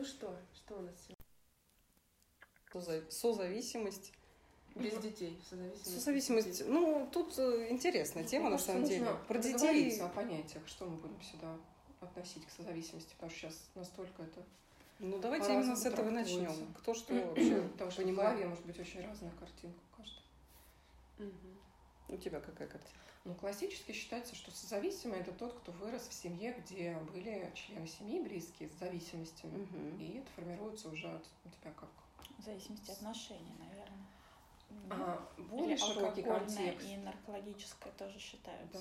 Ну что, что у нас сегодня? Созависимость. Без детей, созависимость. Созависимость. Ну, тут э, интересная тема, ну, на самом деле. Про детей. о понятиях, что мы будем сюда относить к созависимости, потому что сейчас настолько это ну, давайте именно с этого начнем. Кто что вообще Потому что в голове может быть очень разная картинка у каждого. У тебя какая картинка? Ну, классически считается, что созависимый – это тот, кто вырос в семье, где были члены семьи близкие с зависимостями. Угу. И это формируется уже от у тебя как? В зависимости от отношений, наверное. А, более Или широкий контекст. и наркологическое тоже считаются.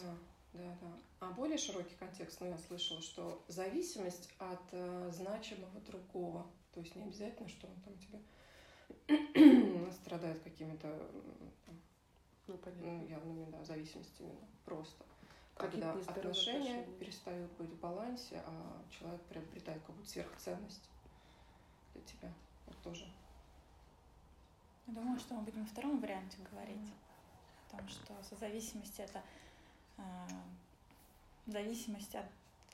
Да, да, да. А более широкий контекст, ну, я слышала, что зависимость от э, значимого другого. То есть не обязательно, что он там тебе страдает какими-то ну, ну, явными да, зависимостями. Просто. Когда отношения, отношения перестают быть в балансе, а человек приобретает какую-то сверхценность для тебя. Вот тоже. Я думаю, что мы будем во втором варианте говорить. Mm. О том, что созависимость это э, зависимость от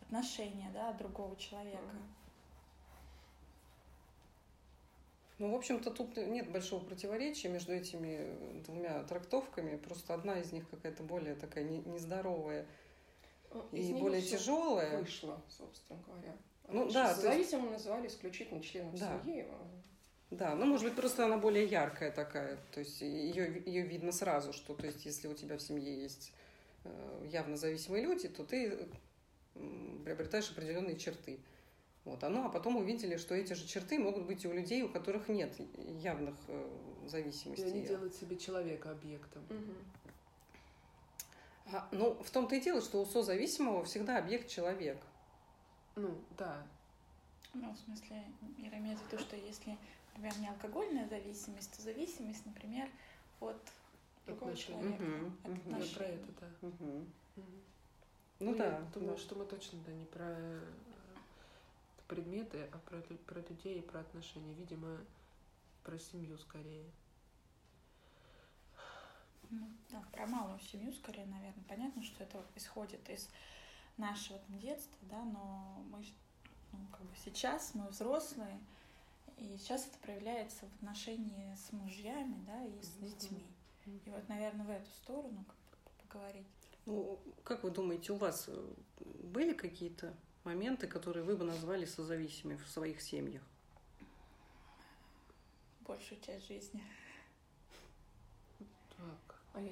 отношения да, от другого человека. Mm. Ну, в общем-то, тут нет большого противоречия между этими двумя трактовками. Просто одна из них какая-то более такая нездоровая из и более тяжелая. Вышла, собственно говоря. Ну, да, зависимым есть... называли исключительно членом да. семьи. Да, ну, может быть, просто она более яркая такая. То есть ее, ее видно сразу, что то есть, если у тебя в семье есть э, явно зависимые люди, то ты приобретаешь определенные черты. Вот, оно, а потом увидели, что эти же черты могут быть и у людей, у которых нет явных э, зависимостей. И они делают себе человека объектом. Угу. А, ну, в том-то и дело, что у созависимого всегда объект человек. Ну, да. Ну, в смысле, Ира имеет в виду, что если, например, не алкогольная зависимость, то зависимость, например, от другого отношения. человека. Угу, от угу. Отношений. Про это, да. Угу. Угу. Ну, ну да. Я думаю, да. что мы точно да, не про предметы, а про, про людей и про отношения. Видимо, про семью скорее. Ну, да, про малую семью скорее, наверное. Понятно, что это исходит из нашего там, детства, да, но мы ну, как бы сейчас мы взрослые, и сейчас это проявляется в отношении с мужьями, да, и с детьми. И вот, наверное, в эту сторону как поговорить. Ну, как вы думаете, у вас э, были какие-то моменты, которые вы бы назвали созависимыми в своих семьях? Большую часть жизни. Так. А я,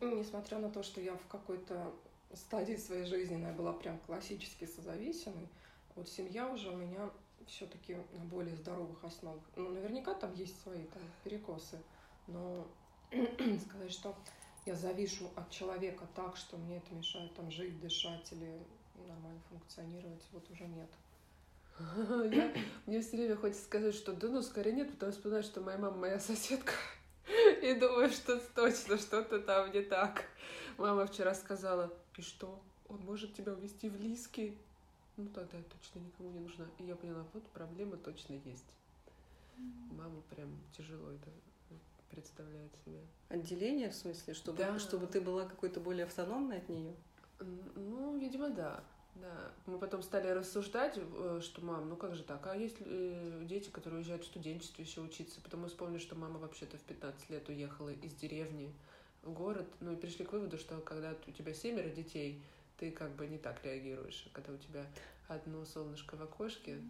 несмотря на то, что я в какой-то стадии своей жизни я была прям классически созависимой, вот семья уже у меня все-таки на более здоровых основах. Ну, наверняка там есть свои там перекосы, но сказать, что я завишу от человека так, что мне это мешает там жить, дышать или нормально функционировать, вот уже нет. Я, мне все время хочется сказать, что да ну скорее нет, потому что вспоминаю, что моя мама моя соседка. И думаю, что точно что-то там не так. Мама вчера сказала, и что? Он может тебя увезти в Лиски? Ну тогда я точно никому не нужна. И я поняла, вот проблема точно есть. Мама прям тяжело это представляет себе. Отделение, в смысле, чтобы, да. чтобы ты была какой-то более автономной от нее? Ну, видимо, да. Да, мы потом стали рассуждать, э, что мам, ну как же так, а есть э, дети, которые уезжают в студенчестве еще учиться, потом мы вспомнили, что мама вообще-то в 15 лет уехала из деревни в город, ну и пришли к выводу, что когда у тебя семеро детей, ты как бы не так реагируешь, а когда у тебя одно солнышко в окошке,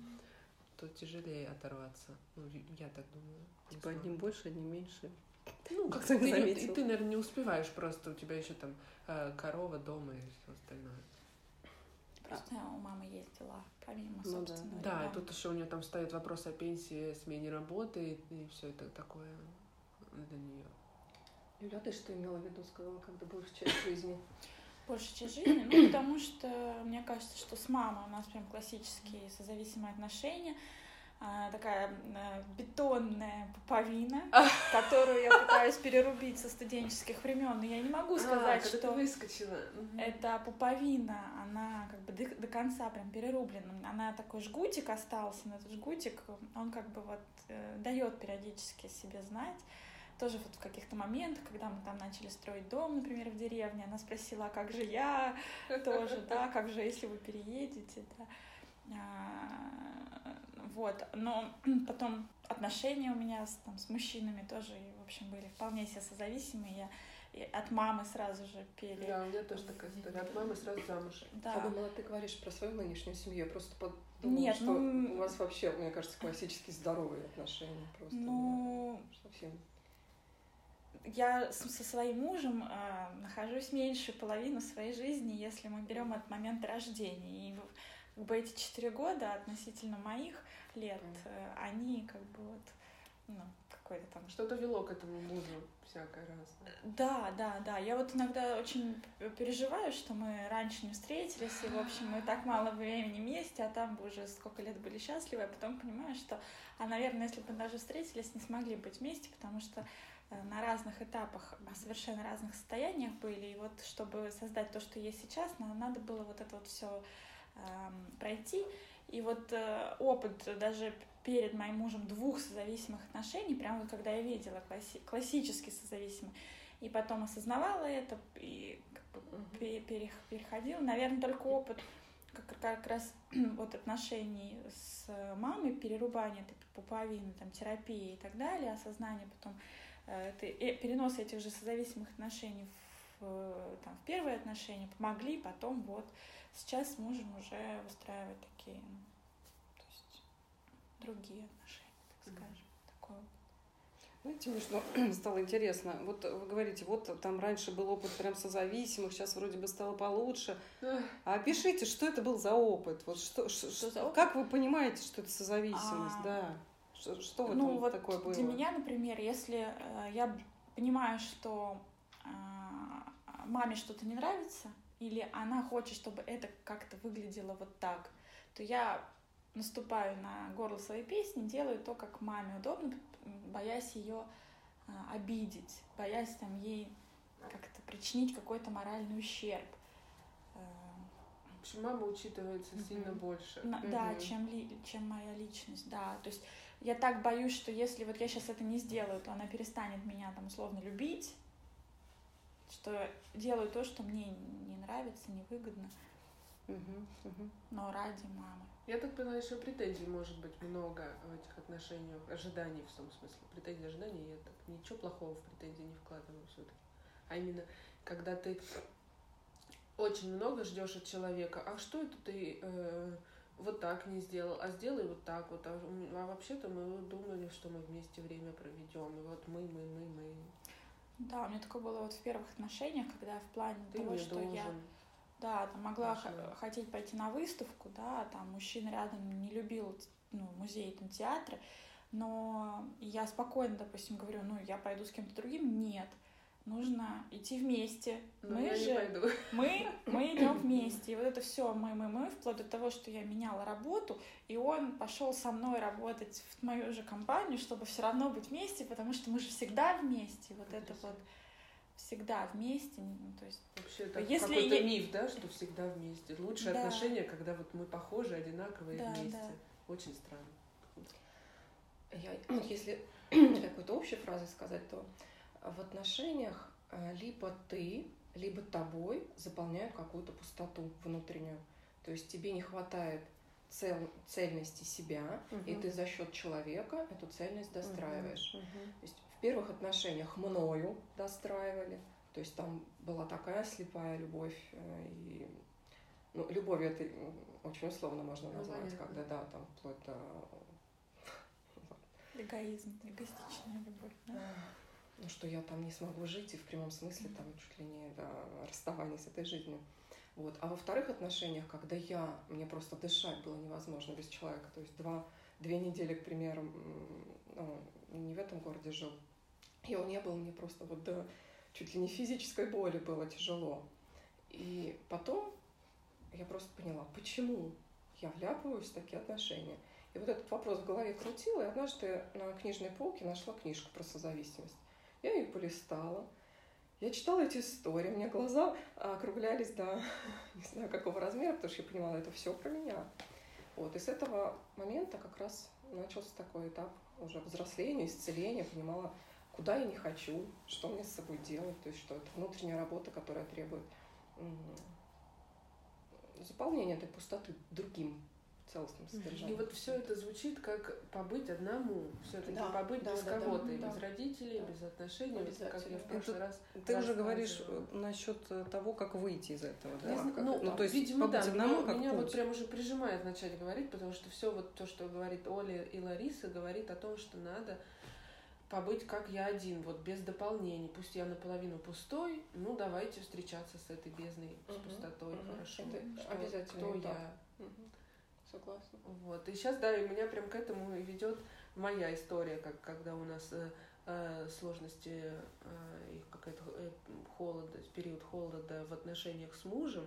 то тяжелее оторваться. Ну, я так думаю. Типа одним больше, одним меньше. Ну, как ты, не и ты, наверное, не успеваешь просто, у тебя еще там э, корова дома и все остальное. А. у мамы есть дела, помимо ну, собственного. Да, да и тут еще у нее там стоит вопрос о пенсии, смене работы, и, и все это такое для нее. Юля, ты что имела в виду, сказала, когда большая часть жизни? Большая часть жизни, ну, потому что мне кажется, что с мамой у нас прям классические созависимые отношения. А, такая э, бетонная пуповина, которую я пытаюсь перерубить со студенческих времен, но я не могу а, сказать, а, что выскочила. эта пуповина, она как бы до, до конца прям перерублена. Она такой жгутик остался, но этот жгутик, он как бы вот э, дает периодически себе знать. Тоже вот в каких-то моментах, когда мы там начали строить дом, например, в деревне, она спросила, а как же я тоже, да, как же, если вы переедете, да. Вот, но потом отношения у меня с, там, с мужчинами тоже, в общем, были вполне себе созависимые. Я и от мамы сразу же пели. Да, у меня тоже такая история. От мамы сразу замуж. Да. Я думала, ты говоришь про свою нынешнюю семью. Я просто подумала, Нет, что ну... у вас вообще, мне кажется, классически здоровые отношения. Просто ну... совсем я со своим мужем э, нахожусь меньше половины своей жизни, если мы берем от момента рождения. И как бы эти четыре года относительно моих лет, э, они как бы вот, ну, какой-то там... Что-то вело к этому мужу всякое разное. Да, да, да. Я вот иногда очень переживаю, что мы раньше не встретились, и, в общем, мы так мало времени вместе, а там бы уже сколько лет были счастливы, а потом понимаю, что, а, наверное, если бы даже встретились, не смогли быть вместе, потому что э, на разных этапах, совершенно разных состояниях были, и вот чтобы создать то, что есть сейчас, надо было вот это вот все эм, пройти. И вот э, опыт даже перед моим мужем двух созависимых отношений, прямо вот когда я видела класси классически созависимые, и потом осознавала это, и как бы переходила. Наверное, только опыт как, как раз вот отношений с мамой, перерубание этой пуповины, там, терапии и так далее, осознание потом э, и перенос этих же созависимых отношений в, там, в первые отношения помогли, потом вот сейчас с мужем уже выстраивать такие ну, другие отношения, так скажем. Такое. Знаете, мне что стало интересно. Вот вы говорите, вот там раньше был опыт прям созависимых, сейчас вроде бы стало получше. А опишите, что это был за опыт? Вот что, что, что за опыт? Как вы понимаете, что это созависимость? А, да. Что, что в ну, вот такое было? Для меня, например, если э, я понимаю, что э, маме что-то не нравится, или она хочет, чтобы это как-то выглядело вот так, то я наступаю на горло своей песни, делаю то, как маме удобно, боясь ее а, обидеть, боясь там ей как-то причинить какой-то моральный ущерб. Э, В общем, мама учитывается mm-hmm. сильно больше. На, mm-hmm. Да, чем, ли, чем моя личность, да. То есть я так боюсь, что если вот я сейчас это не сделаю, то она перестанет меня там условно любить, что делаю то, что мне не нравится, невыгодно, Mm-hmm. но ради мамы. Я так понимаю, что претензий может быть много в этих отношениях, ожиданий в том смысле. Претензий, ожиданий, я так ничего плохого в претензии не вкладываю все-таки. А именно, когда ты очень много ждешь от человека, а что это ты э, вот так не сделал, а сделай вот так вот, а, а вообще-то мы думали, что мы вместе время проведем, и вот мы, мы, мы, мы. Да, у меня такое было вот в первых отношениях, когда в плане ты того, что должен. я да, там могла х- хотеть пойти на выставку, да, там мужчина рядом не любил ну, музей, там, театры, но я спокойно, допустим, говорю, ну, я пойду с кем-то другим, нет, нужно идти вместе. Ну, мы же, мы, мы идем вместе. И вот это все мы, мы, мы, вплоть до того, что я меняла работу, и он пошел со мной работать в мою же компанию, чтобы все равно быть вместе, потому что мы же всегда вместе. Вот это вот всегда вместе. Ну, то есть, Вообще это если какой-то я... миф, да, что всегда вместе. Лучшие да. отношения, когда вот мы похожи, одинаковые да, вместе. Да. Очень странно. Я, ну, если какой-то общей фразой сказать, то в отношениях э, либо ты, либо тобой заполняют какую-то пустоту внутреннюю. То есть тебе не хватает цел, цельности себя, угу. и ты за счет человека эту цельность достраиваешь. Угу. То есть первых отношениях мною достраивали. То есть там была такая слепая любовь. Э, и, ну, любовь это очень условно можно ну, назвать, ну, когда, да, там вплоть до... Эгоизм, эгоистичная любовь, да? Ну, что я там не смогу жить, и в прямом смысле там чуть ли не да, расставание с этой жизнью. Вот. А во вторых отношениях, когда я, мне просто дышать было невозможно без человека, то есть два, две недели, к примеру, ну, не в этом городе жил, и он не был мне просто вот до чуть ли не физической боли было тяжело. И потом я просто поняла, почему я вляпываюсь в такие отношения. И вот этот вопрос в голове крутила, и однажды на книжной полке нашла книжку про созависимость. Я ее полистала, я читала эти истории, у меня глаза округлялись до не знаю какого размера, потому что я понимала, это все про меня. Вот, и с этого момента как раз начался такой этап уже взросления, исцеления, понимала, куда я не хочу, что мне с собой делать, то есть что это внутренняя работа, которая требует заполнения этой пустоты другим целостном И содержании. вот все это звучит как побыть одному, все-таки Да, побыть да, без да, да, кого-то, и да. без родителей, Да. без отношений, вот как я в прошлый раз. Ты уже говоришь э, насчет э, того, как выйти из этого, да? зн- Как- ну, ну, то есть видимо, да. побыть одному Меня, как меня вот путь. прям уже прижимает начать говорить, потому что все вот то, что говорит Оля и Лариса, говорит о том, что надо побыть как я один, вот без дополнений. Пусть я наполовину пустой, ну давайте встречаться с этой бездной, с Мгм, пустотой, мгм. хорошо. Это Что- обязательный Кто этап. я? Мгм. Согласна. Вот. И сейчас, да, и меня прям к этому и ведет моя история, как когда у нас э, э, сложности э, и какая-то э, холода, период холода в отношениях с мужем,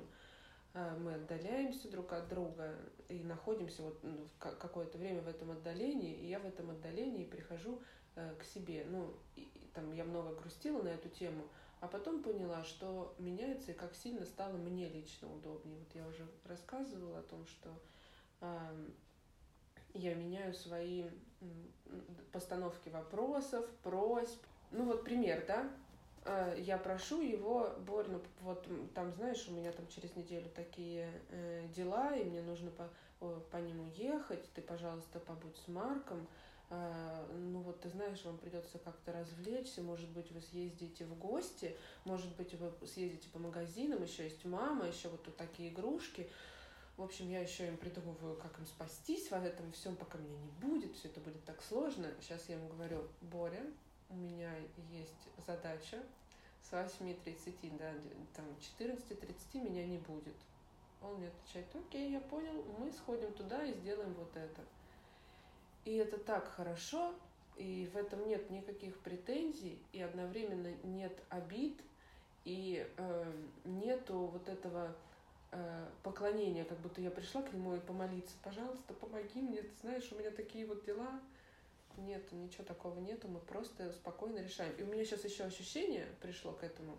э, мы отдаляемся друг от друга и находимся вот ну, какое-то время в этом отдалении, и я в этом отдалении прихожу к себе. Ну, и, там я много грустила на эту тему, а потом поняла, что меняется и как сильно стало мне лично удобнее. Вот я уже рассказывала о том, что ам, я меняю свои постановки вопросов, просьб. Ну вот пример, да? А, Я прошу его, Борь, ну вот там, знаешь, у меня там через неделю такие э, дела, и мне нужно по, по ним уехать, ты, пожалуйста, побудь с Марком. А, ну вот ты знаешь, вам придется как-то развлечься, может быть, вы съездите в гости, может быть, вы съездите по магазинам, еще есть мама, еще вот тут такие игрушки. В общем, я еще им придумываю, как им спастись в этом всем, пока меня не будет, все это будет так сложно. Сейчас я ему говорю, Боря, у меня есть задача с 8.30 до там, 14.30 меня не будет. Он мне отвечает, окей, я понял, мы сходим туда и сделаем вот это. И это так хорошо, и в этом нет никаких претензий, и одновременно нет обид, и э, нету вот этого э, поклонения, как будто я пришла к нему и помолиться, пожалуйста, помоги мне, ты знаешь, у меня такие вот дела. Нет, ничего такого нету, мы просто спокойно решаем. И у меня сейчас еще ощущение пришло к этому,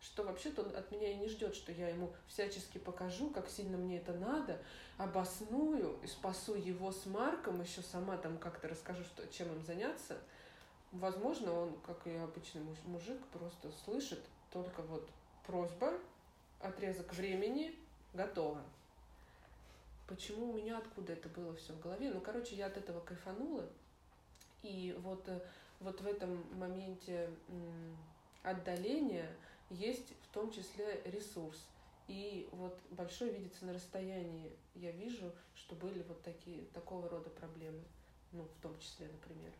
что вообще-то он от меня и не ждет, что я ему всячески покажу, как сильно мне это надо, обосную и спасу его с Марком, еще сама там как-то расскажу, что, чем им заняться. Возможно, он, как и обычный муж- мужик, просто слышит только вот просьба, отрезок времени, готово. Почему у меня, откуда это было все в голове? Ну, короче, я от этого кайфанула. И вот, э, вот в этом моменте отдаления есть в том числе ресурс. И вот большой видится на расстоянии. Я вижу, что были вот такие, такого рода проблемы. Ну, в том числе, например.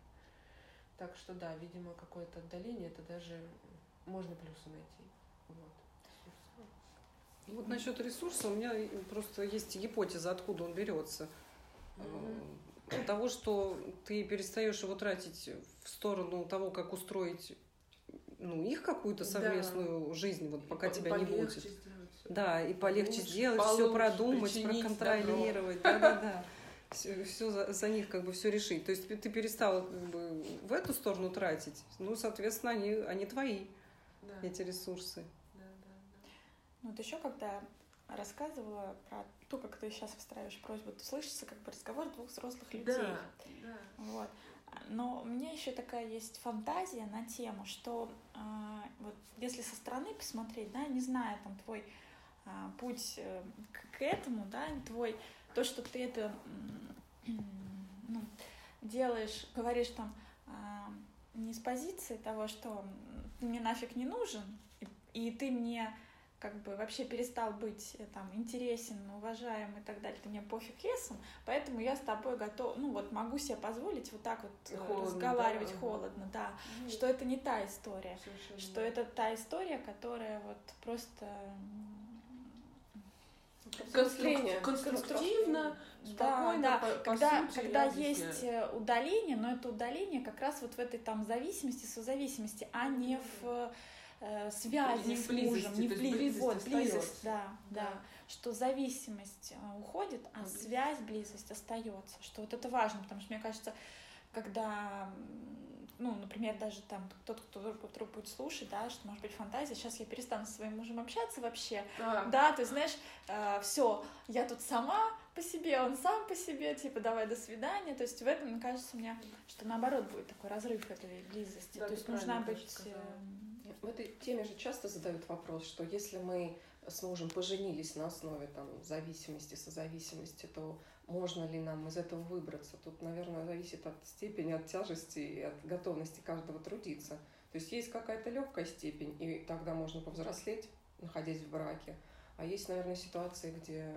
Так что да, видимо, какое-то отдаление, это даже можно плюсы найти. Вот. Вот насчет ресурса у меня просто есть гипотеза, откуда он берется. От того, что ты перестаешь его тратить в сторону того, как устроить ну, их какую-то Да. совместную жизнь, вот пока И тебя не будет. Да, и полегче Лучше, сделать, все получше, продумать, причинить проконтролировать, да-да-да. Все, за, за них как бы все решить. То есть ты перестала как бы в эту сторону тратить, ну, соответственно, они, они твои, Да, эти ресурсы. да, да, Ну, вот еще когда рассказывала про то, как ты сейчас выстраиваешь просьбу, то слышится как бы разговор двух взрослых да. людей. Да, да. Вот. Но у меня еще такая есть фантазия на тему, что а, вот если со стороны посмотреть, да, не зная там твой а, путь э, к, этому, да, твой то, что ты это м, ну, делаешь, говоришь там а, не с позиции того, что ты мне нафиг не нужен, и, и ты мне как бы вообще перестал быть э, там интересен, уважаем и так далее, ты мне пофиг лесом, поэтому я с тобой готов, ну вот могу себе позволить вот так вот э, Холодно, разговаривать да, холодно, да, Ну, что это не та история, совершенно что это та история, которая вот просто. Конструктивно, да, спокойно, да. по, по когда, сути, когда есть э, удаление, но это удаление как раз вот в этой там зависимости, созависимости, а не в э, связи Не с мужем, близости, не то в есть бли- близость вот, близость, да, да, Да. что зависимость э, уходит, а близость. связь, близость остается, что вот это важно, потому что мне кажется, когда, ну, например, даже там тот, кто вдруг, будет слушать, да, что может быть фантазия, сейчас я перестану со своим мужем общаться вообще, А, да, ты знаешь, все, я тут сама по себе, он сам по себе, типа, давай, до свидания. То есть в этом, мне кажется, меня, что наоборот будет такой разрыв этой близости. Да, То есть нужна быть... сказала. В этой теме же часто задают вопрос, что если мы с мужем поженились на основе там, зависимости, созависимости, то можно ли нам из этого выбраться. Тут, наверное, зависит от степени, от тяжести и от готовности каждого трудиться. То есть есть какая-то легкая степень, и тогда можно повзрослеть, находясь в браке. А есть, наверное, ситуации, где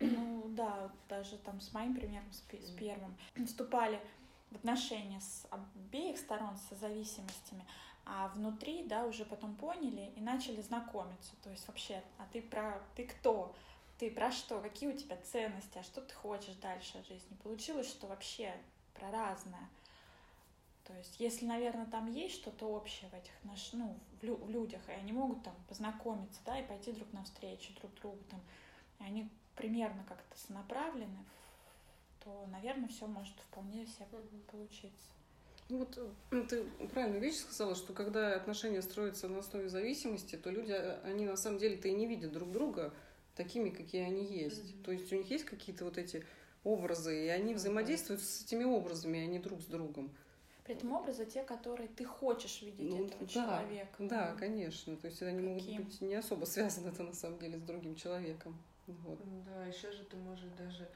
ну да, даже там с моим примером, с, с первым, вступали в отношения с обеих сторон, с зависимостями, а внутри, да, уже потом поняли и начали знакомиться. То есть вообще, а ты про, ты кто? Ты про что? Какие у тебя ценности? А что ты хочешь дальше от жизни? Получилось, что вообще про разное. То есть, если, наверное, там есть что-то общее в этих наш, ну, в, лю- в людях, и они могут там познакомиться, да, и пойти друг навстречу друг другу, там, и они примерно как-то сонаправлены, то, наверное, все может вполне себе получиться. Ну вот э, ты правильную вещь сказала, что когда отношения строятся на основе зависимости, то люди, э, они на самом деле-то и не видят друг друга такими, какие они есть. Mm-hmm. То есть у них есть какие-то вот эти образы, и они взаимодействуют с этими образами, а не друг с другом. При этом образы те, которые ты хочешь видеть ну, этого да, человека. Да, конечно. То есть они Каким? могут быть не особо связаны это на самом деле с другим человеком. Вот. Да, еще же ты можешь даже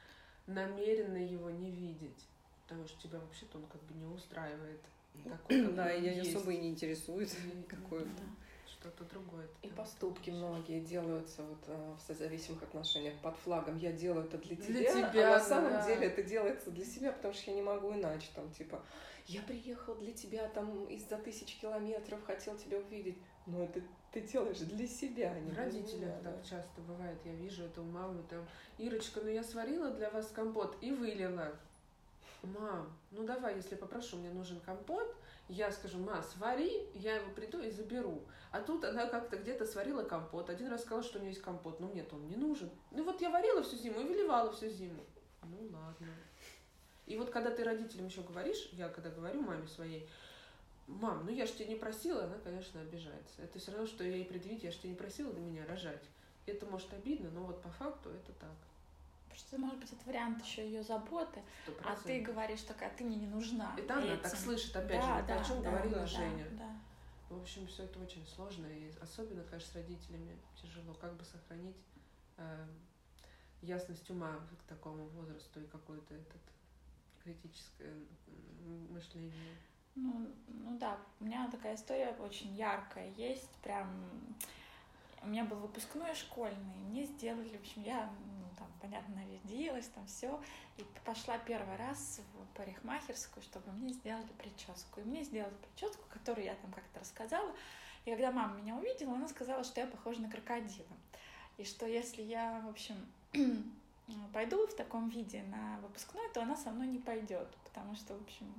намеренно его не видеть, потому что тебя вообще-то он как бы не устраивает. Такой, да, и я особо и не интересует какое-то. Что-то другое. И поступки многие делаются вот э, в созависимых отношениях под флагом «я делаю это для, для тебя», тебя, а на самом да. деле это делается для себя, потому что я не могу иначе, там, типа «я приехал для тебя там из-за тысяч километров, хотел тебя увидеть». Но это ты делаешь для себя, а не Родителям так да. часто бывает. Я вижу это у мамы там, Ирочка, ну я сварила для вас компот и вылила. Мам, ну давай, если попрошу, мне нужен компот, я скажу, ма, свари, я его приду и заберу. А тут она как-то где-то сварила компот. Один раз сказала, что у нее есть компот, но мне-то он не нужен. Ну вот я варила всю зиму и выливала всю зиму. Ну ладно. И вот когда ты родителям еще говоришь, я когда говорю маме своей, мам, ну я же тебя не просила, она, конечно, обижается. Это все равно, что ей предъявить, я же тебя не просила до меня рожать. Это может обидно, но вот по факту это так. Потому что, может быть, это вариант еще ее заботы, 100%. а ты говоришь такая, ты мне не нужна. Это она так слышит, опять да, же, да, о чем да, говорила да, Женя. Да. В общем, все это очень сложно, и особенно, конечно, с родителями тяжело, как бы сохранить э, ясность ума к такому возрасту и какое-то этот критическое мышление. Ну, ну да, у меня такая история очень яркая есть, прям у меня был выпускной школьный, мне сделали, в общем, я, ну, там, понятно, нарядилась, там все, и пошла первый раз в парикмахерскую, чтобы мне сделали прическу. И мне сделали прическу, которую я там как-то рассказала. И когда мама меня увидела, она сказала, что я похожа на крокодила. И что если я, в общем, пойду в таком виде на выпускной, то она со мной не пойдет, потому что, в общем,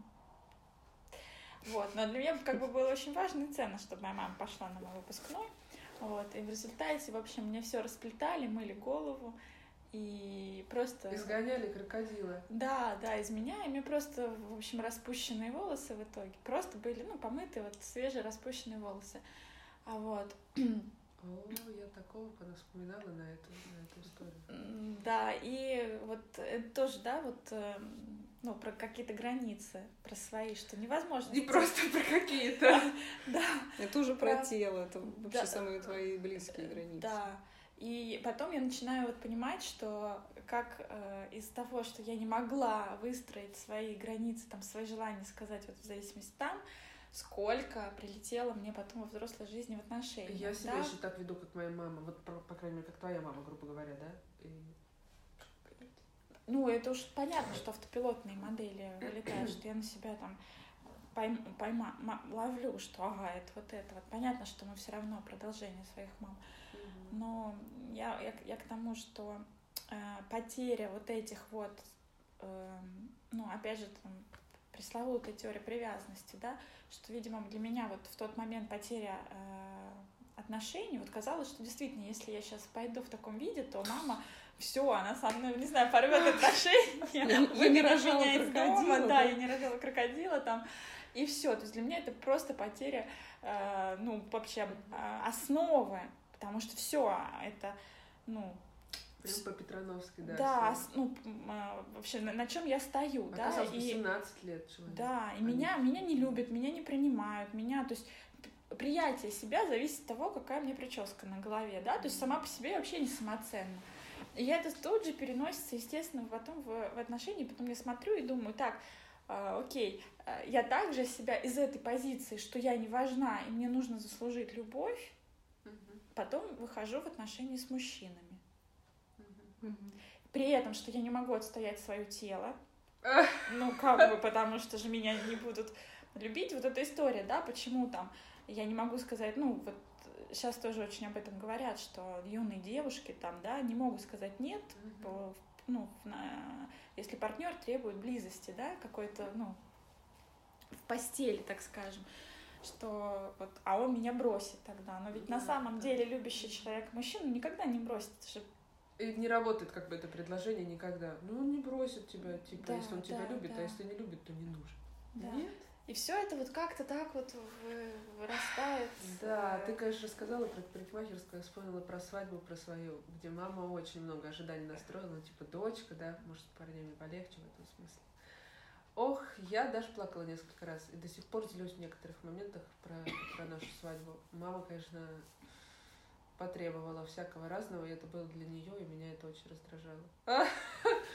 вот. Но для меня как бы было очень важно и ценно, чтобы моя мама пошла на мой выпускной. Вот. И в результате, в общем, мне все расплетали, мыли голову. И просто... Изгоняли крокодила. Да, да, из меня. И мне просто, в общем, распущенные волосы в итоге. Просто были, ну, помытые, вот, свежие распущенные волосы. А вот. О, я такого когда вспоминала на эту, на эту историю. Да, и вот это тоже, да, вот эм, ну, про какие-то границы, про свои, что невозможно. Не просто про какие-то. Да. Это уже про тело, это вообще самые твои близкие границы. Да. И потом я начинаю вот понимать, что как э, из того, что я не могла выстроить свои границы, там, свои желания сказать вот в зависимости там, сколько прилетело мне потом во взрослой жизни в отношениях. Я себя да? еще так веду, как моя мама, вот, по, по крайней мере, как твоя мама, грубо говоря, да? И ну, это уж понятно, что автопилотные модели вылетают, что я на себя там пойм, пойма, ловлю, что ага, это вот это. Вот понятно, что мы все равно продолжение своих мам. Но я, я, я к тому, что э, потеря вот этих вот, э, ну, опять же, там, пресловутая теория привязанности, да, что, видимо, для меня вот в тот момент потеря э, отношений, вот казалось, что действительно, если я сейчас пойду в таком виде, то мама все, она со мной, не знаю, порвет отношения, я не рожала крокодила, да, я не рожала крокодила там, и все. То есть для меня это просто потеря, э, ну, вообще э, основы, потому что все это, ну, Прям по Петрановской, да. Да, ну, а, вообще, на, на чем я стою, а да. И, 18 лет человек. Да, и меня, меня не любят, меня не принимают, меня, то есть приятие себя зависит от того, какая у меня прическа на голове, да, то есть сама по себе вообще не самоценна. И я это тут же переносится, естественно, потом в, в отношения. Потом я смотрю и думаю, так, э, окей, э, я также себя из этой позиции, что я не важна, и мне нужно заслужить любовь, потом выхожу в отношения с мужчинами. При этом, что я не могу отстоять свое тело, ну, как бы, потому что же меня не будут любить. Вот эта история, да, почему там я не могу сказать, ну, вот сейчас тоже очень об этом говорят, что юные девушки там, да, не могут сказать нет, mm-hmm. по, ну, на, если партнер требует близости, да, какой-то, ну, в постели, так скажем, что вот, а он меня бросит тогда. Но ведь да, на самом да. деле любящий человек мужчину никогда не бросит. Это же и не работает как бы это предложение никогда. Ну, он не бросит тебя, типа, да, если он тебя любит, а да. а если не любит, то не нужен. Да. Нет? И все это вот как-то так вот вырастает. Да, ты, конечно, рассказала про парикмахерскую, я вспомнила про свадьбу, про свою, где мама очень много ожиданий настроила, типа, дочка, да, может, с парнями полегче в этом смысле. Ох, я даже плакала несколько раз, и до сих пор делюсь в некоторых моментах про, про нашу свадьбу. Мама, конечно, потребовала всякого разного, и это было для нее, и меня это очень раздражало.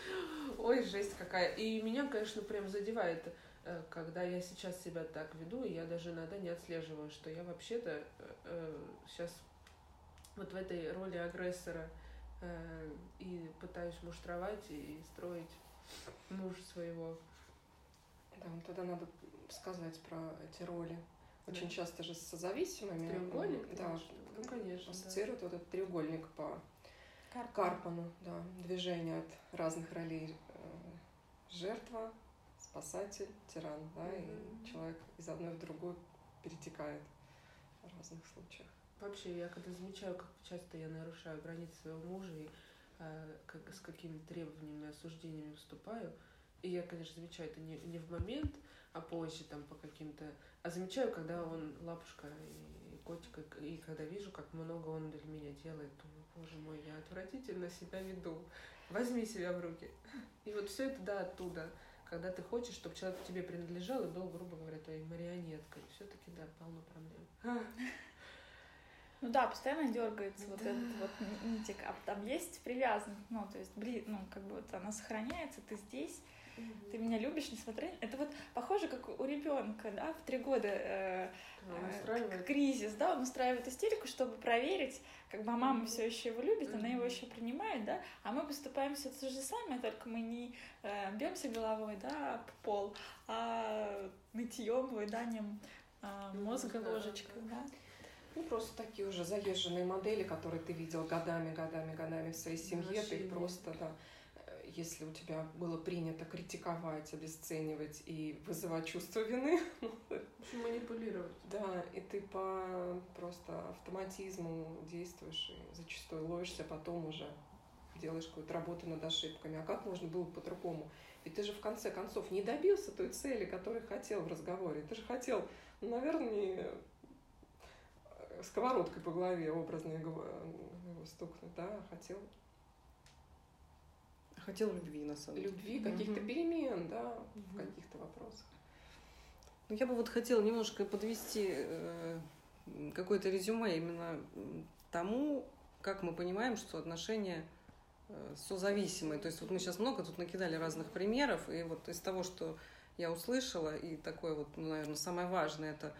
Ой, жесть какая. И меня, конечно, прям задевает, когда я сейчас себя так веду, и я даже иногда не отслеживаю, что я вообще-то сейчас э, вот в этой роли агрессора э, и пытаюсь муштровать и строить мужа своего. Да, вот тогда надо сказать про эти роли. Очень да. часто же с зависимыми. Треугольник? Да, ну, конечно. Ассоциирует да. вот этот треугольник по Карпану. Карпану, да. Движение от разных ролей. Э, жертва, спасатель, тиран, да, mm-hmm. и человек из одной в другую перетекает в разных случаях. Вообще, я когда замечаю, как часто я нарушаю границы своего мужа и э, как, с какими требованиями, осуждениями выступаю, и я, конечно, замечаю это не, не в момент, а позже там по каким-то... А замечаю, когда он лапушка и котика, и когда вижу, как много он для меня делает, думаю, боже мой, я отвратительно себя веду. Возьми себя в руки. И вот все это, да, оттуда. Когда ты хочешь, чтобы человек тебе принадлежал и был, грубо говоря, твоей марионеткой. Все-таки, да, полно проблем. Ну да, постоянно дергается да. вот этот вот нитик, а там есть привязанность, ну, то есть, блин, ну, как бы вот она сохраняется, ты здесь, mm-hmm. ты меня любишь, несмотря... Это вот похоже, как у ребенка, да, в три года э, э, кризис, да, он устраивает истерику, чтобы проверить, как бы а мама mm-hmm. все еще его любит, mm-hmm. она его еще принимает, да, а мы поступаем все то же самое, только мы не э, бьемся головой, да, по пол, а нытьем, выданием э, мозга ложечкой, да. Ну, просто такие уже заезженные модели, которые ты видел годами, годами, годами в своей семье, ты их просто, да, если у тебя было принято критиковать, обесценивать и вызывать чувство вины. Манипулировать. Да, и ты по просто автоматизму действуешь и зачастую ловишься, потом уже делаешь какую-то работу над ошибками. А как можно было по-другому? Ведь ты же в конце концов не добился той цели, которую хотел в разговоре. Ты же хотел, ну, наверное, не сковородкой по голове образно его стукнуть, да, а хотел хотел любви, на самом деле. Любви, каких-то перемен, да, в каких-то вопросах. Ну, я бы вот хотела немножко подвести э, какое-то резюме именно тому, как мы понимаем, что отношения э, созависимые. То есть вот мы сейчас много тут накидали разных примеров, и вот из того, что я услышала, и такое вот, ну, наверное, самое важное, это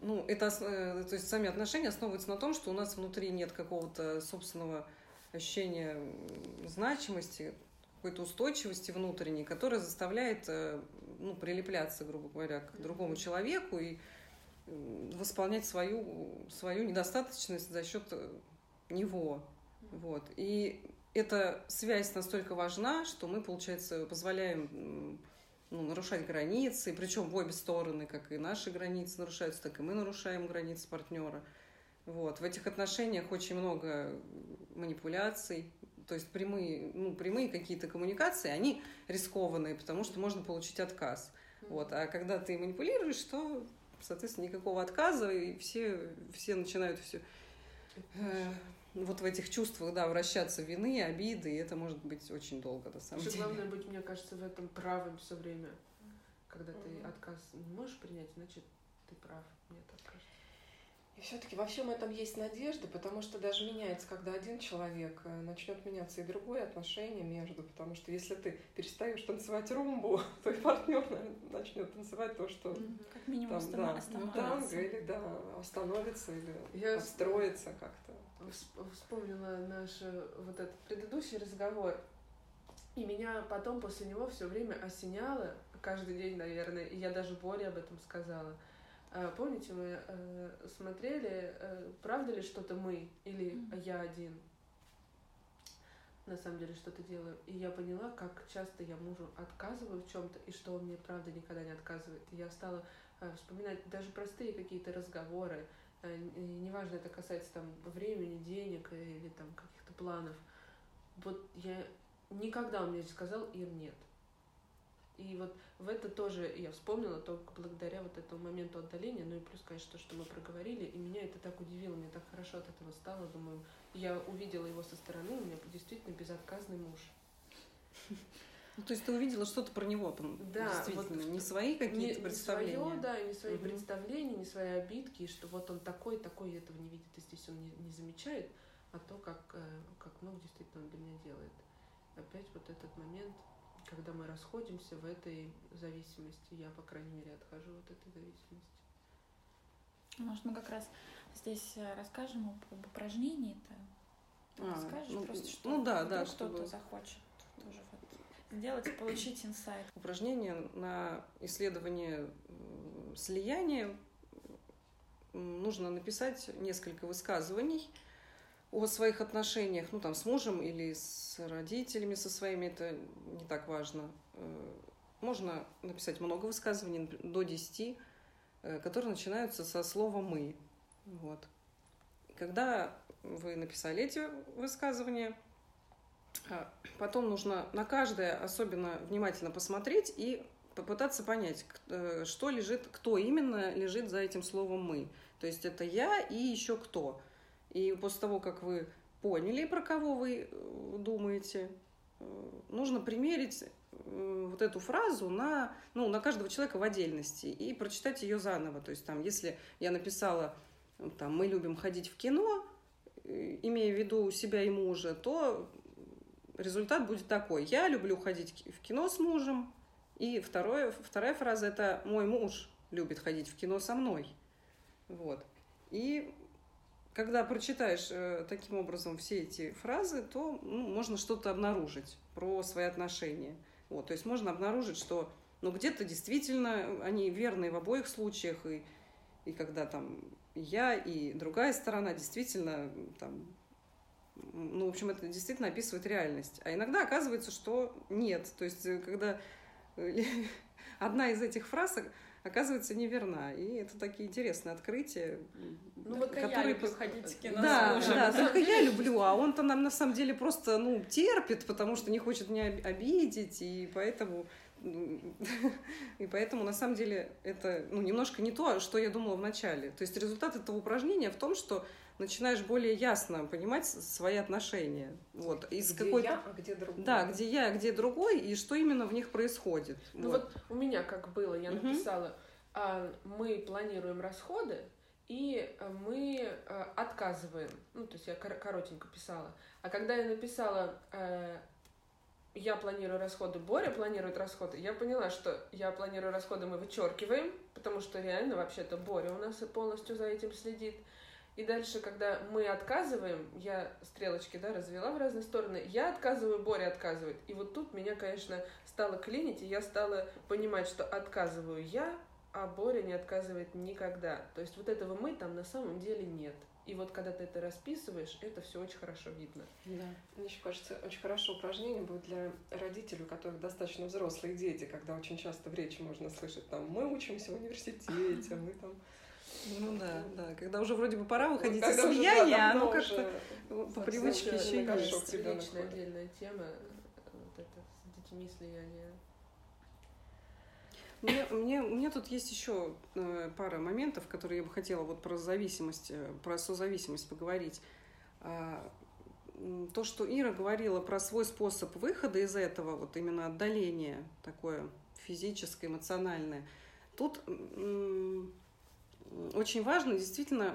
ну, это, э, то есть сами отношения основываются на том, что у нас внутри нет какого-то собственного ощущение значимости, какой-то устойчивости внутренней, которая заставляет э, ну, прилепляться, грубо говоря, к другому человеку и восполнять свою, свою недостаточность за счет э, него. Вот. И эта связь настолько важна, что мы, получается, позволяем ну, нарушать границы, причем в обе стороны, как и наши границы нарушаются, так и мы нарушаем границы партнера. Вот. В этих отношениях очень много манипуляций, то есть прямые, ну, прямые какие-то коммуникации, они рискованные, потому что можно получить отказ. Вот. А когда ты манипулируешь, то, соответственно, никакого отказа, и все, все начинают все э, вот в этих чувствах, да, вращаться вины, обиды, и это может быть очень долго, на самом деле. Главное быть, мне кажется, в этом правым все время. Когда ты отказ не можешь принять, значит, ты прав, мне так кажется. И все-таки во всем этом есть надежда, потому что даже меняется, когда один человек э, начнет меняться и другое отношение между, потому что если ты перестаешь танцевать румбу, твой партнер начнет танцевать то, что как минимум там, да, танго или да, остановится или Я отстроится как-то. Вспомнила наш э, вот этот предыдущий разговор, и меня потом после него все время осеняло, каждый день, наверное, и я даже Боре об этом сказала – помните, мы э, смотрели, э, правда ли что-то мы или я один на самом деле что-то делаю. И я поняла, как часто я мужу отказываю в чем-то, и что он мне правда никогда не отказывает. И я стала э, вспоминать даже простые какие-то разговоры. Э, неважно, это касается там времени, денег или там каких-то планов. Вот я никогда он мне не сказал им нет. И вот в это тоже я вспомнила только благодаря вот этому моменту отдаления, ну и плюс, конечно, то, что мы проговорили, и меня это так удивило, мне так хорошо от этого стало, думаю, я увидела его со стороны, у меня действительно безотказный муж. Ну, то есть ты увидела что-то про него, да, действительно, вот, не свои какие-то представления. Не свое, да, не свои угу. представления, не свои обидки, что вот он такой, такой, этого не видит, и здесь он не, не замечает, а то, как, э, как много действительно он для меня делает. Опять вот этот момент, когда мы расходимся в этой зависимости, я, по крайней мере, отхожу от этой зависимости. Может, мы как раз здесь э, расскажем об упражнении-то? А, Расскажешь ну, просто, что ну, да, да, кто-то чтобы... захочет тоже вот сделать, получить инсайт. Упражнение на исследование слияния нужно написать несколько высказываний – о своих отношениях, ну там с мужем или с родителями со своими, это не так важно. Э, можно написать много высказываний, до 10, э, которые начинаются со слова «мы». Вот. Когда вы написали эти высказывания, а, потом нужно на каждое особенно внимательно посмотреть и попытаться понять, э, что лежит, кто именно лежит за этим словом «мы». То есть это я и еще кто – и после того, как вы поняли, про кого вы э, думаете, э, нужно примерить э, вот эту фразу на, ну, на каждого человека в отдельности и прочитать ее заново. То есть там, если я написала, там, мы любим ходить в кино, имея в виду себя и мужа, то результат будет такой. Я люблю ходить в кино с мужем. И второе, вторая фраза – это мой муж любит ходить в кино со мной. Вот. И когда прочитаешь э, таким образом все эти фразы, то ну, можно что-то обнаружить про свои отношения. Вот, то есть можно обнаружить, что ну, где-то действительно они верные в обоих случаях, и, и когда там я и другая сторона действительно там, ну, в общем, это действительно описывает реальность. А иногда оказывается, что нет. То есть, э, когда э, одна из этих фраз оказывается неверна. И это такие интересные открытия. Ну, вот которые... я люблю ходить в кино да, с Да, только я люблю, а он-то нам на самом деле просто, ну, терпит, потому что не хочет меня обидеть, и поэтому и поэтому, на самом деле, это ну, немножко не то, что я думала вначале. То есть результат этого упражнения в том, что начинаешь более ясно понимать свои отношения. Вот, из где какой-то... я, а где другой. Да, где я, а где другой, и что именно в них происходит. Ну вот, вот у меня как было, я угу. написала, а, мы планируем расходы, и э, мы э, отказываем. Ну, то есть я коротенько писала. А когда я написала э, я планирую расходы, Боря планирует расходы, я поняла, что я планирую расходы, мы вычеркиваем, потому что реально вообще-то Боря у нас полностью за этим следит. И дальше, когда мы отказываем, я стрелочки да, развела в разные стороны, я отказываю, Боря отказывает. И вот тут меня, конечно, стало клинить, и я стала понимать, что отказываю я, а Боря не отказывает никогда. То есть вот этого мы там на самом деле нет. И вот когда ты это расписываешь, это все очень хорошо видно. Да. Мне еще кажется, очень хорошее упражнение будет для родителей, у которых достаточно взрослые дети, когда очень часто в речи можно слышать там мы учимся в университете, мы там ну да, да. Когда уже вроде бы пора выходить из слияния, оно как-то по привычке еще есть. Личная отдельная тема, вот это с детьми слияние. Мне, мне, у меня тут есть еще э, пара моментов, которые я бы хотела вот про зависимость, э, про созависимость поговорить. А, то, что Ира говорила про свой способ выхода из этого, вот именно отдаление такое физическое, эмоциональное, тут очень важно действительно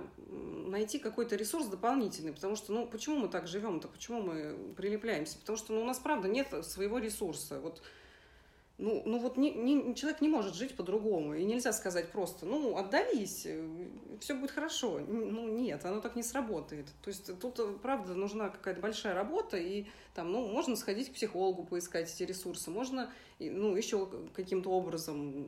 найти какой-то ресурс дополнительный, потому что, ну, почему мы так живем-то, почему мы прилепляемся? Потому что, ну, у нас, правда, нет своего ресурса. Вот ну, ну вот не, не, человек не может жить по-другому. И нельзя сказать просто, ну, отдались, э, все будет хорошо. Ну, нет, оно так не сработает. То есть тут, э, правда, нужна какая-то большая работа, и там, ну, можно сходить к психологу, поискать эти ресурсы, можно, ну, еще каким-то образом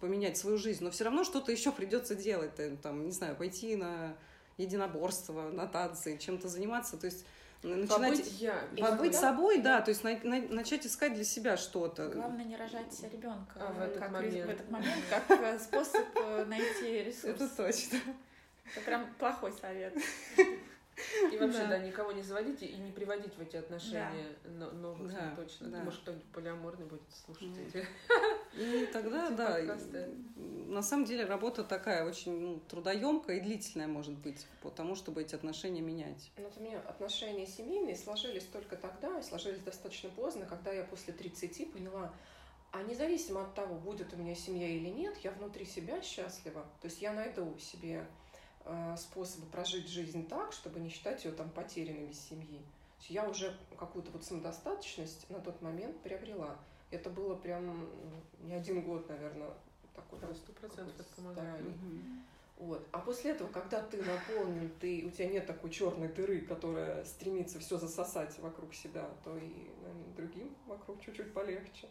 поменять свою жизнь, но все равно что-то еще придется делать, там, не знаю, пойти на единоборство, на танцы, чем-то заниматься. То есть начинать побыть я. Побыть собой, да, то есть на, на, начать искать для себя что-то. Главное не рожать ребенка а, в, этот как, момент. в этот момент, как э, способ э, найти ресурс. Это точно. Это прям плохой совет. И вообще, да. да, никого не заводите и не приводить в эти отношения да. новых, да. точно. Да. Может, кто-нибудь полиаморный будет слушать mm. эти И тогда, да, на самом деле работа такая очень ну, трудоемкая и длительная может быть, потому чтобы эти отношения менять. Ну, вот у меня отношения семейные сложились только тогда, сложились достаточно поздно, когда я после 30 поняла, а независимо от того, будет у меня семья или нет, я внутри себя счастлива. То есть я найду себе способы прожить жизнь так, чтобы не считать ее там потерянной без семьи. Я уже какую-то вот самодостаточность на тот момент приобрела. Это было прям не один год, наверное, такой. Сто процентов помогает. Вот. А после этого, когда ты наполнен, ты, у тебя нет такой черной дыры, которая стремится все засосать вокруг себя, то и наверное, другим вокруг чуть-чуть полегче.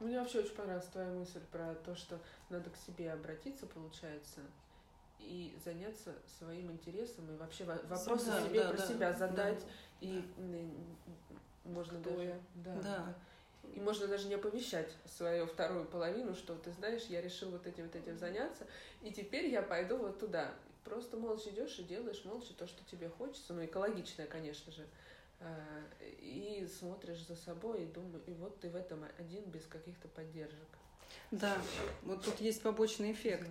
Мне вообще очень понравилась твоя мысль про то, что надо к себе обратиться, получается, и заняться своим интересом и вообще вопросы да, себе да, про да, себя задать да, и да. можно Кто даже да, да. и можно даже не оповещать свою вторую половину, что ты знаешь, я решил вот этим вот этим заняться, и теперь я пойду вот туда. Просто молча идешь и делаешь молча то, что тебе хочется, ну экологичное, конечно же, а, и смотришь за собой и думаю, и вот ты в этом один без каких-то поддержек. Да, вот тут есть побочный эффект.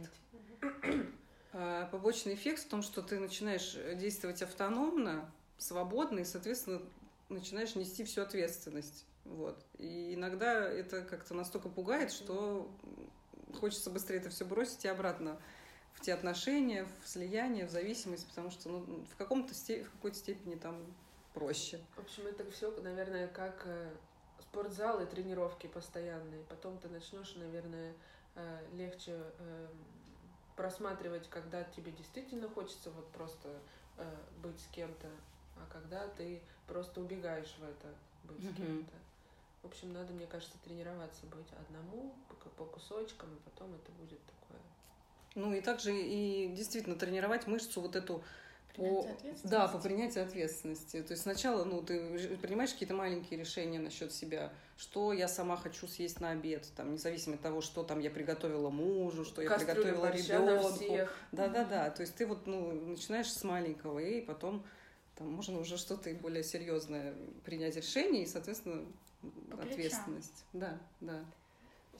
Извините. А, побочный эффект в том, что ты начинаешь действовать автономно, свободно, и, соответственно, начинаешь нести всю ответственность. Вот. И иногда это как-то настолько пугает, что хочется быстрее это все бросить и обратно в те отношения, в слияние, в зависимость, потому что ну, в, каком-то в какой-то степени там проще. В общем, это все, наверное, как э, спортзал и тренировки постоянные. Потом ты начнешь, наверное, э, легче эм, просматривать, когда тебе действительно хочется вот просто э, быть с кем-то, а когда ты просто убегаешь в это, быть mm-hmm. с кем-то. В общем, надо, мне кажется, тренироваться быть одному по, по кусочкам, и потом это будет такое. Ну и также и действительно тренировать мышцу вот эту по, да, по принятию ответственности. То есть сначала, ну, ты принимаешь какие-то маленькие решения насчет себя, что я сама хочу съесть на обед, там, независимо от того, что там я приготовила мужу, что я приготовила ребенку. Да, да, да. То есть ты вот, ну, начинаешь с маленького, и потом там можно уже что-то более серьезное принять решение, и, соответственно, по ответственность. Да, да.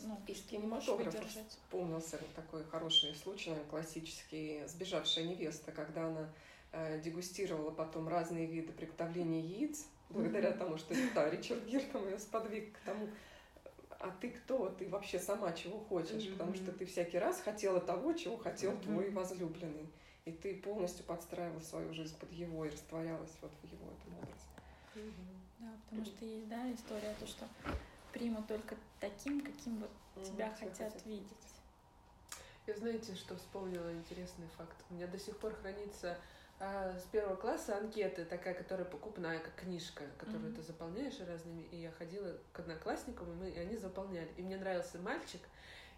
Ну, из кинематографа вспомнился такой хороший случай, наверное, классический, сбежавшая невеста, когда она дегустировала потом разные виды приготовления яиц, благодаря тому, что да, Ричард Гир там ее сподвиг к тому, а ты кто? Ты вообще сама чего хочешь? Mm-hmm. Потому что ты всякий раз хотела того, чего хотел mm-hmm. твой возлюбленный. И ты полностью подстраивала свою жизнь под его и растворялась вот в его этом образе. Mm-hmm. Да, потому что есть, да, история, то, что примут только таким, каким вот mm-hmm. тебя хотят, хотят видеть. Я знаете, что вспомнила интересный факт? У меня до сих пор хранится а, с первого класса анкеты, такая, которая покупная, как книжка, которую mm-hmm. ты заполняешь разными. И я ходила к одноклассникам, и, мы, и они заполняли. И мне нравился мальчик,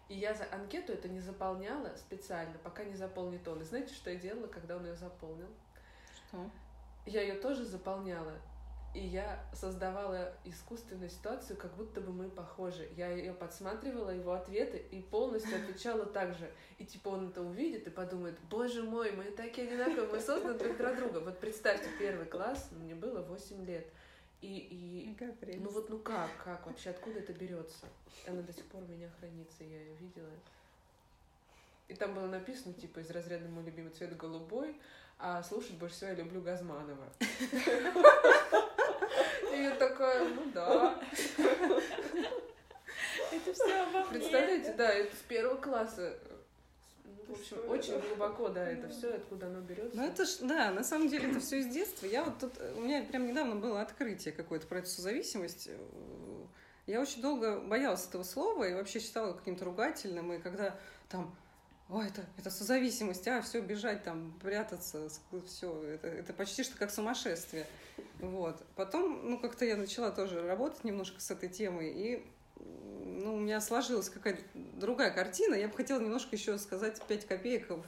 и я за анкету это не заполняла специально, пока не заполнит он. И знаете, что я делала, когда он ее заполнил? Что? Я ее тоже заполняла, и я создавала искусственную ситуацию, как будто бы мы похожи. Я ее подсматривала, его ответы, и полностью отвечала так же. И типа он это увидит и подумает, боже мой, мы такие одинаковые, мы созданы друг для друга. Вот представьте, первый класс, мне было 8 лет. И, и ну вот ну как, как вообще, откуда это берется? Она до сих пор у меня хранится, я ее видела. И там было написано, типа, из разряда мой любимый цвет голубой, а слушать больше всего я люблю Газманова. И я такая, ну да. Это все обо Представляете, да, это с первого класса. Ну, В общем, очень глубоко, да, это все, откуда оно берется. Ну это ж, да, на самом деле это все из детства. Я вот тут, у меня прям недавно было открытие какое-то про эту созависимость. Я очень долго боялась этого слова и вообще считала каким-то ругательным. И когда там Ой, это, это созависимость, а, все, бежать там, прятаться, все, это, это почти что как сумасшествие. Вот. Потом, ну, как-то я начала тоже работать немножко с этой темой, и ну, у меня сложилась какая-то другая картина. Я бы хотела немножко еще сказать 5 копеек в,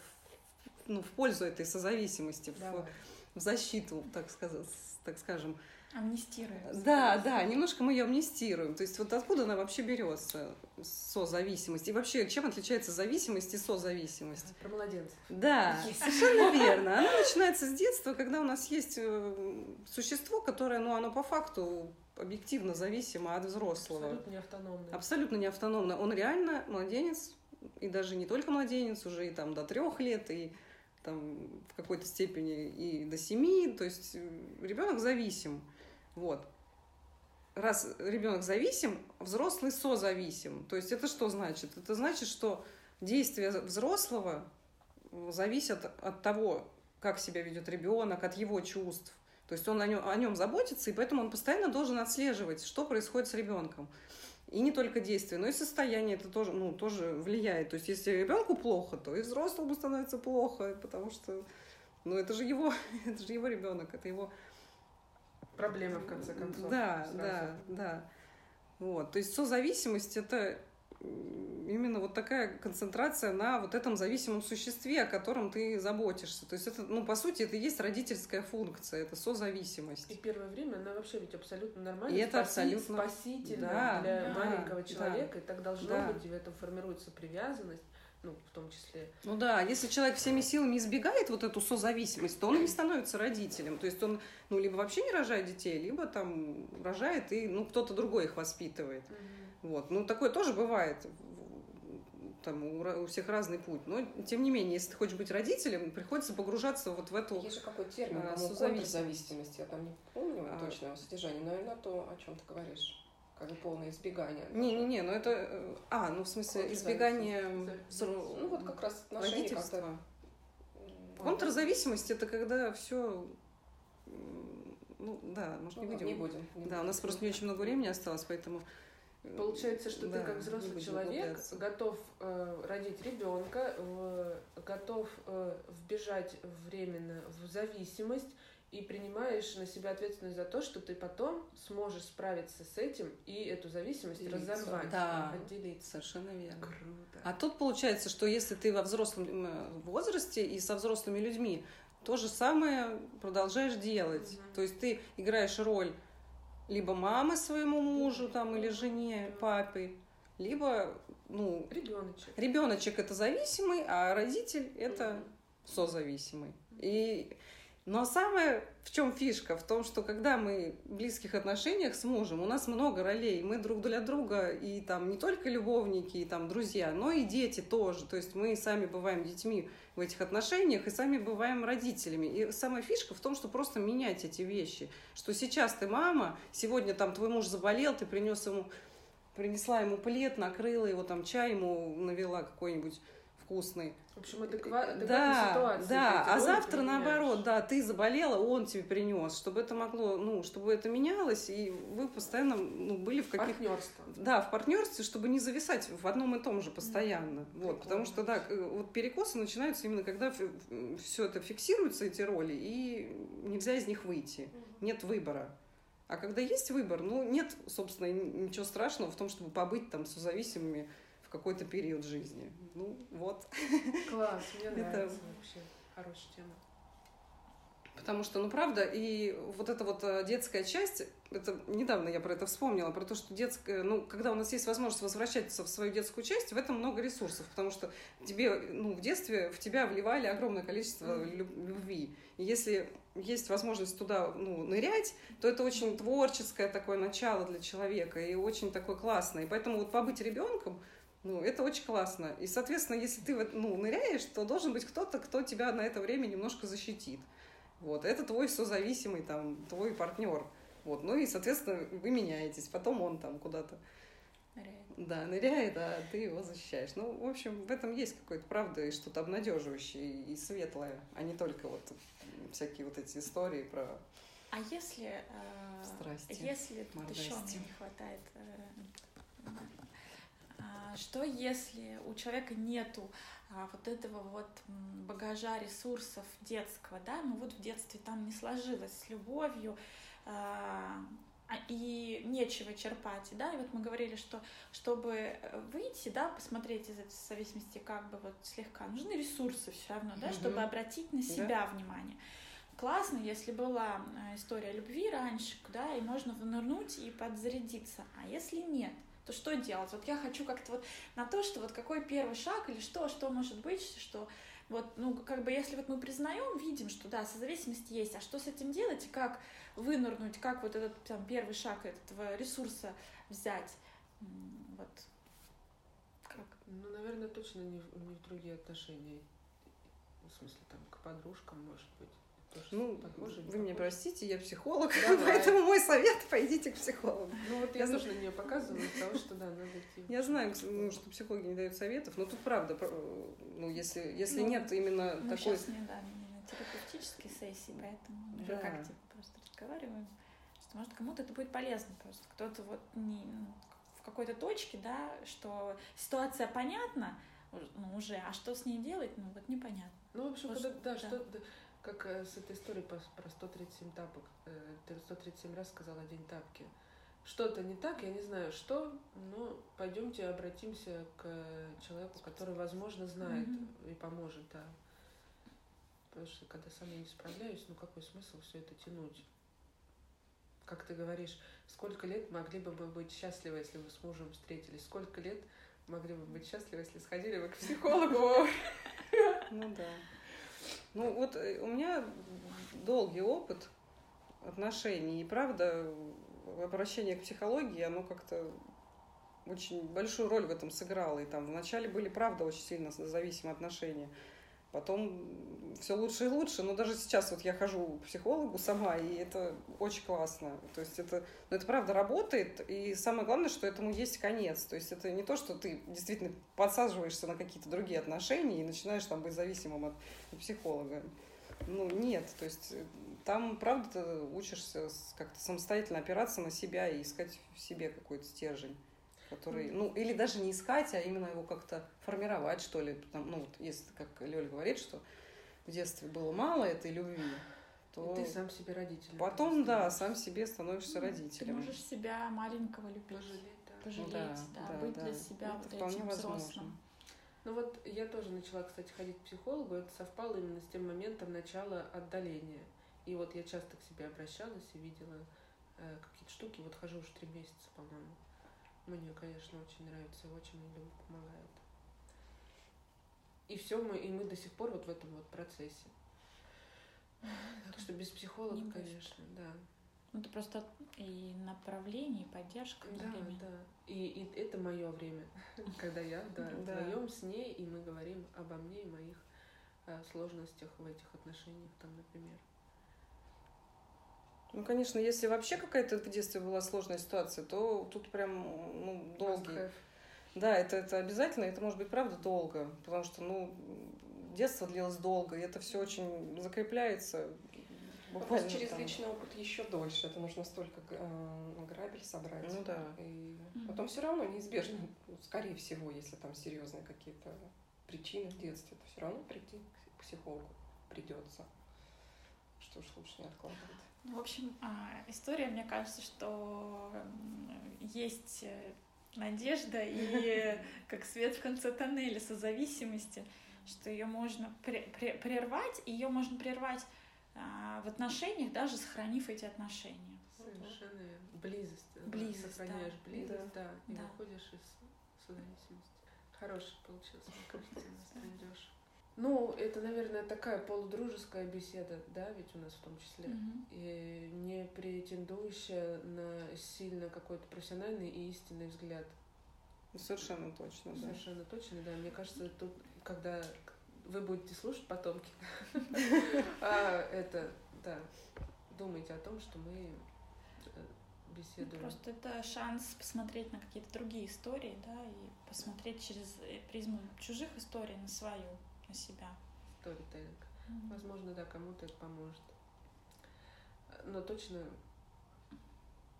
ну, в пользу этой созависимости, в, в защиту, так сказать, так скажем. Амнистируем. Да, да, немножко мы ее амнистируем. То есть вот откуда она вообще берется, созависимость? И вообще, чем отличается зависимость и созависимость? Про младенцев. Да, совершенно верно. Она начинается с детства, когда у нас есть э, существо, которое, ну, оно по факту объективно зависимо от взрослого. Абсолютно не автономно. Абсолютно не автономно. Он реально младенец, и даже не только младенец, уже и там до трех лет, и там в какой-то степени и до семи. То есть э, ребенок зависим. Вот. Раз ребенок зависим, взрослый созависим. То есть это что значит? Это значит, что действия взрослого зависят от того, как себя ведет ребенок, от его чувств. То есть он о нем, о нем заботится, и поэтому он постоянно должен отслеживать, что происходит с ребенком. И не только действия, но и состояние это тоже, ну, тоже влияет. То есть если ребенку плохо, то и взрослому становится плохо, потому что ну, это же его, это же его ребенок, это его проблема, в конце концов. Да, сразу. да, да. Вот. То есть созависимость это именно вот такая концентрация на вот этом зависимом существе, о котором ты заботишься. То есть это, ну, по сути, это и есть родительская функция, это созависимость. И первое время она вообще ведь абсолютно нормальная. И это абсолютно спасительно да, для да, маленького человека, да, и так должно да. быть, и в этом формируется привязанность ну, в том числе. Ну да, если человек всеми силами избегает вот эту созависимость, то он не становится родителем. То есть он, ну, либо вообще не рожает детей, либо там рожает и, ну, кто-то другой их воспитывает. Угу. Вот. Ну, такое тоже бывает. Там у, у всех разный путь. Но, тем не менее, если ты хочешь быть родителем, приходится погружаться вот в эту Есть же какой термин, а, зависимость. Я там не помню а... точного содержания, но именно то, о чем ты говоришь как бы полное избегание. Не-не-не, ну это... Э, а, ну в смысле избегание... Ну вот как раз родительства. Контрзависимость это когда все ну да, может не ну, будем. Не будем. Не да, у нас просто не очень много времени осталось, поэтому. Э, Получается, что да, ты как взрослый человек готов э, родить ребенка, э, готов э, вбежать временно в зависимость, и принимаешь на себя ответственность за то, что ты потом сможешь справиться с этим и эту зависимость Делиться. разорвать, да, отделиться. Совершенно верно. Круто. А тут получается, что если ты во взрослом э, возрасте и со взрослыми людьми то же самое продолжаешь делать. Угу. То есть ты играешь роль либо мамы своему мужу там или жене, папе, либо ну ребеночек. Ребеночек это зависимый, а родитель это угу. созависимый. И но самое в чем фишка? В том, что когда мы в близких отношениях с мужем, у нас много ролей. Мы друг для друга и там не только любовники, и там друзья, но и дети тоже. То есть мы сами бываем детьми в этих отношениях и сами бываем родителями. И самая фишка в том, что просто менять эти вещи. Что сейчас ты мама, сегодня там твой муж заболел, ты принес ему, принесла ему плед, накрыла его там чай ему навела какой-нибудь вкусный. В общем, адекват, адекватная да, ситуация. Да, а завтра наоборот, да, ты заболела, он тебе принес, чтобы это могло, ну, чтобы это менялось, и вы постоянно ну, были в каких Партнерство. Да, в партнерстве, чтобы не зависать в одном и том же постоянно. Mm-hmm. Вот, потому что, да, вот перекосы начинаются именно когда все это фиксируется, эти роли, и нельзя из них выйти. Mm-hmm. Нет выбора. А когда есть выбор, ну, нет, собственно, ничего страшного в том, чтобы побыть там созависимыми какой-то период жизни. Ну, вот. Класс, мне нравится вообще. Хорошая тема. Потому что, ну, правда, и вот эта вот э, детская часть, это недавно я про это вспомнила, про то, что детская, ну, когда у нас есть возможность возвращаться в свою детскую часть, в этом много ресурсов, потому что тебе, ну, в детстве в тебя вливали огромное количество любви. И если есть возможность туда, ну, нырять, то это очень творческое такое начало для человека и очень такое классное. И поэтому вот побыть ребенком, ну, это очень классно. И, соответственно, если ты ну, ныряешь, то должен быть кто-то, кто тебя на это время немножко защитит. Вот. Это твой созависимый, там, твой партнер. Вот. Ну и, соответственно, вы меняетесь. Потом он там куда-то ныряет. Да, ныряет, а ты его защищаешь. Ну, в общем, в этом есть какой-то правда и что-то обнадеживающее и светлое, а не только вот всякие вот эти истории про А если, э, Страсти, если тут еще мордасти. мне не хватает, э, что если у человека нету а, вот этого вот багажа ресурсов детского, да, ну вот в детстве там не сложилось с любовью, а, а, и нечего черпать, да, и вот мы говорили, что чтобы э, выйти, да, посмотреть из этой зависимости как бы вот слегка, нужны ресурсы все равно, да, Мгм. чтобы обратить на себя внимание. Классно, если была э, история любви раньше, да, и можно вынырнуть и подзарядиться. А если нет, то что делать? Вот я хочу как-то вот на то, что вот какой первый шаг или что, что может быть, что вот, ну, как бы, если вот мы признаем, видим, что да, созависимость есть, а что с этим делать, и как вынырнуть, как вот этот там первый шаг этого ресурса взять, вот, как? Ну, наверное, точно не в, не в другие отношения. В смысле, там, к подружкам, может быть. Тоже Ну, похоже, вы меня похоже. простите, я психолог, Давай. поэтому мой совет – пойдите к психологу. Ну, вот я Я тоже на нее показываю, из того, что да, надо идти. Я знаю, ну, что психологи не дают советов, но тут правда, ну, если, если Ну, нет именно Мы такой... сейчас не, да, не на терапевтической сессии, поэтому Да. как типа просто разговариваем, что может кому-то это будет полезно просто. Кто-то вот не, ну, в какой-то точке, да, что ситуация понятна ну, уже, а что с ней делать, ну вот непонятно. Ну, в общем, Вот когда, да, да. что, как э, с этой историей про 137 тапок. Э, ты 137 раз сказала день тапки. Что-то не так, я не знаю, что, но пойдемте обратимся к человеку, который, возможно, знает Мгм. и поможет, да. Потому что когда сам я не справляюсь, ну какой смысл все это тянуть? Как ты говоришь, сколько лет могли бы мы быть счастливы, если бы с мужем встретились? Сколько лет могли бы быть счастливы, если сходили бы к психологу? Ну да. Ну вот э, у меня долгий опыт отношений, и правда, обращение к психологии, оно как-то очень большую роль в этом сыграло. И там вначале были, правда, очень сильно зависимые отношения. Потом все лучше и лучше, но даже сейчас вот я хожу к психологу сама, и это очень классно. То есть это, ну, это правда работает, и самое главное, что этому есть конец. То есть это не то, что ты действительно подсаживаешься на какие-то другие отношения и начинаешь там быть зависимым от психолога. Ну, нет, то есть э, там, правда, ты учишься как-то самостоятельно опираться на себя и искать в себе какой-то стержень, который, ну, или даже не искать, а именно его как-то формировать, что ли. Там, ну, вот если, как Лёля говорит, что в детстве было мало этой любви, то И ты сам себе родитель. потом, да, сам себе становишься Ты родителем. можешь себя маленького любить, Пожалеть, да. пожалеть, Да, да, да, быть да. для себя Это вот вполне этим возможно. взрослым. Ну вот я тоже начала, кстати, ходить к психологу. Это совпало именно с тем моментом начала отдаления. И вот я часто к себе обращалась и видела э, какие-то штуки. Вот хожу уже три месяца, по-моему. Мне, конечно, очень нравится, очень Люба помогает. И все, мы, и мы до сих пор вот в этом вот процессе. Так что без психолога, не конечно, да. Ну, это просто и направление, и поддержка Да, одновременно. да. И, и это мое время, когда я да, Да. вдвоем с ней, и мы говорим обо мне и моих э, сложностях в этих отношениях, там, например. Ну, конечно, если вообще какая-то в детстве была сложная ситуация, то тут прям, ну, долгий. Да, это, это обязательно, это может быть правда долго, потому что, ну, детство длилось долго, и это все очень закрепляется. буквально Просто через там. личный опыт еще дольше. Это нужно столько э, грабель собрать. Ну да. И потом все равно неизбежно, скорее всего, если там серьезные какие-то причины в детстве, то все равно прийти к психологу придется. Что уж лучше не откладывать. Ну, в общем, а, история, мне кажется, что есть э, надежда и как свет в конце тоннеля созависимости, что ее можно пре- пре- прервать, и ее можно прервать в отношениях, даже сохранив эти отношения. Совершенно верно. близость. да, Близость, Сохраняешь да. близость, да, и Да. выходишь из созависимости. Хороший получился, мне кажется, трендёж. Ну, это, наверное, такая полудружеская беседа, да, ведь у нас в том числе. Мгм. И не претендующая на сильно какой-то профессиональный и истинный взгляд. Совершенно точно, да. Совершенно точно, да. Мне кажется, тут, когда вы будете слушать потомки, а, это, да, думайте о том, что мы э, беседуем. Просто это шанс посмотреть на какие-то другие истории, да, и посмотреть через э, призму чужих историй на свою, на себя. Сторителлинг. Мгм. Возможно, да, кому-то это поможет. Но точно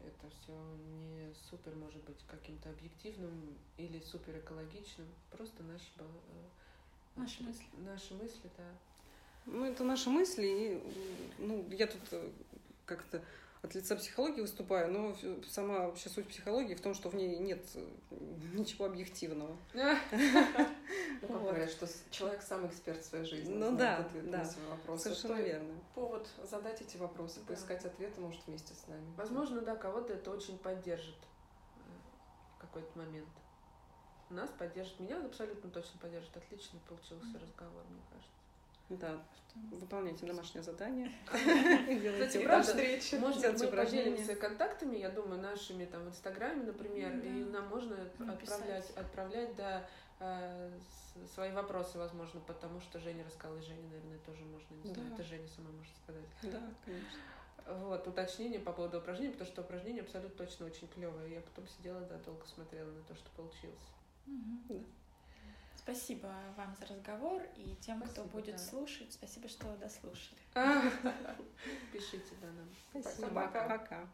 это все не супер может быть каким-то объективным или супер экологичным. Просто наши, ба- э, Наши мысли. Наши мысли, да. Ну, это наши мысли. И, ну, я тут э, как-то от лица психологии выступаю, но сама вообще суть психологии в том, что в ней нет э, ничего объективного. Ну, как говорят, что человек сам эксперт в своей жизни. Ну да, да. Совершенно верно. Повод задать эти вопросы, поискать ответы, может, вместе с нами. Возможно, да, кого-то это очень поддержит э, в какой-то момент. Нас поддержит, меня абсолютно точно поддержит. Отличный получился разговор, мне кажется. Да, выполняйте домашнее задание. Кстати, правда. Может быть, мы поделимся контактами, я думаю, нашими там в Инстаграме, например, и нам можно отправлять, отправлять, да, э, свои вопросы, возможно, потому что Женя рассказала, и Жене, наверное, тоже можно, не знаю, это Женя сама может сказать. Да, конечно. Вот, уточнение по поводу упражнений, потому что упражнение абсолютно точно очень клевое. Я потом сидела, да, долго смотрела на то, что получилось. Мгм. Да. Спасибо вам за разговор и тем, кто Спасибо, будет да. слушать. Спасибо, что дослушали. Пишите, да, нам. Спасибо. Пока. Пока.